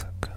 красок.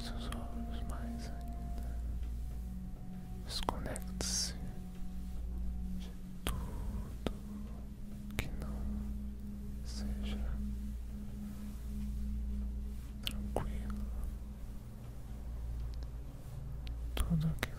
Seus olhos mais ainda. Desconecte-se de tudo que não seja tranquilo, tudo que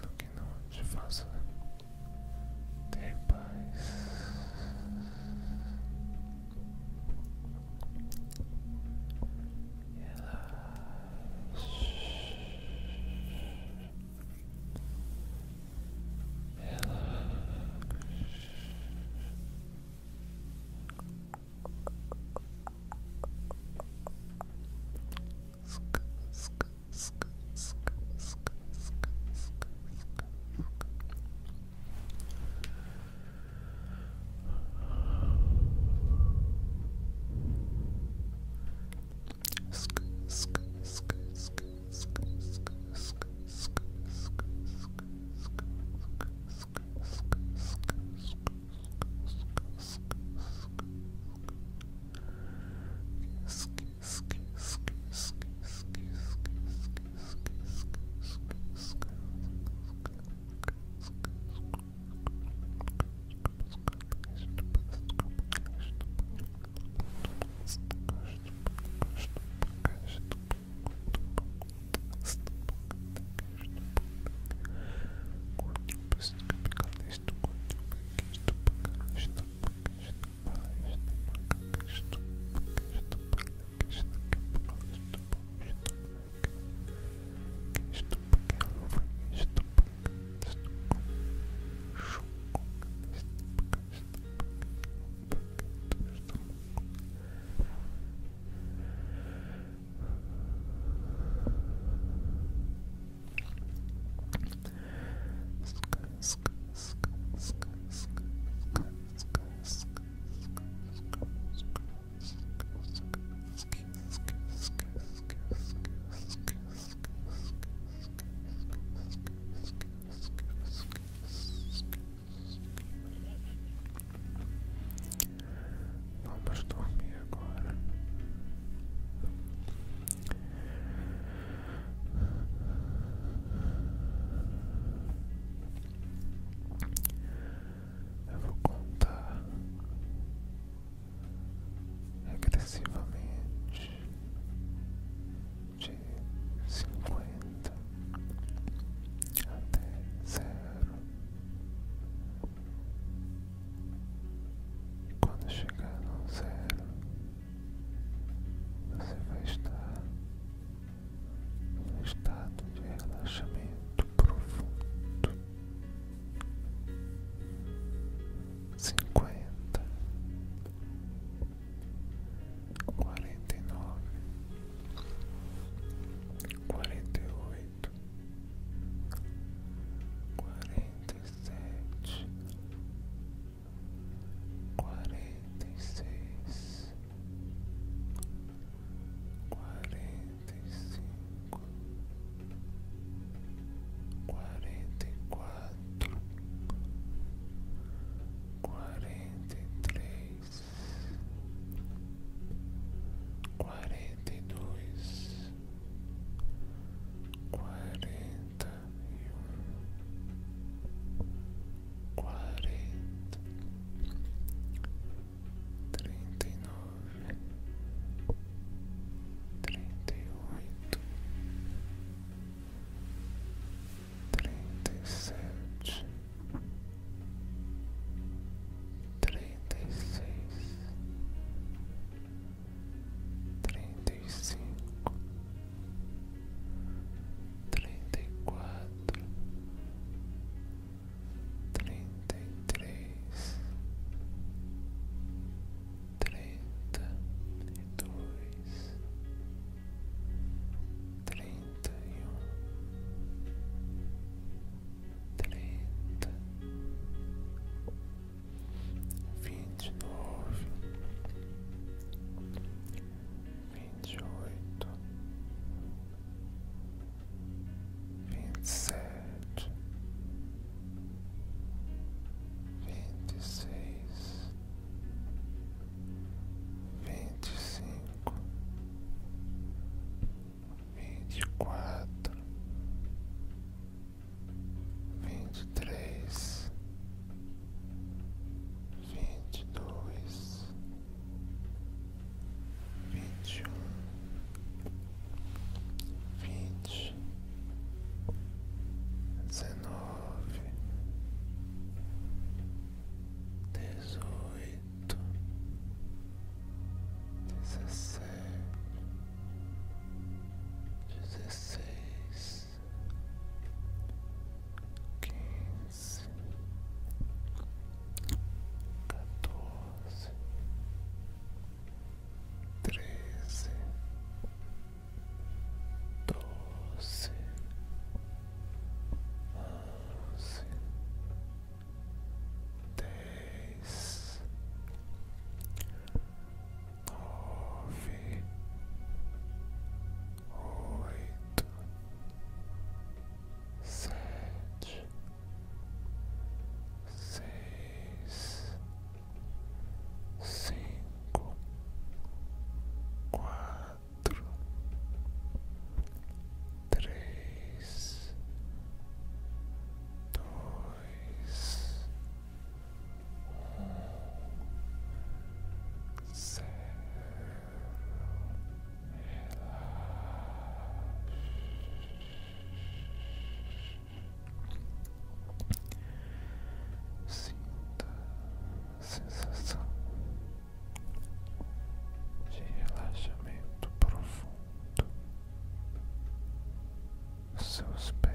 so.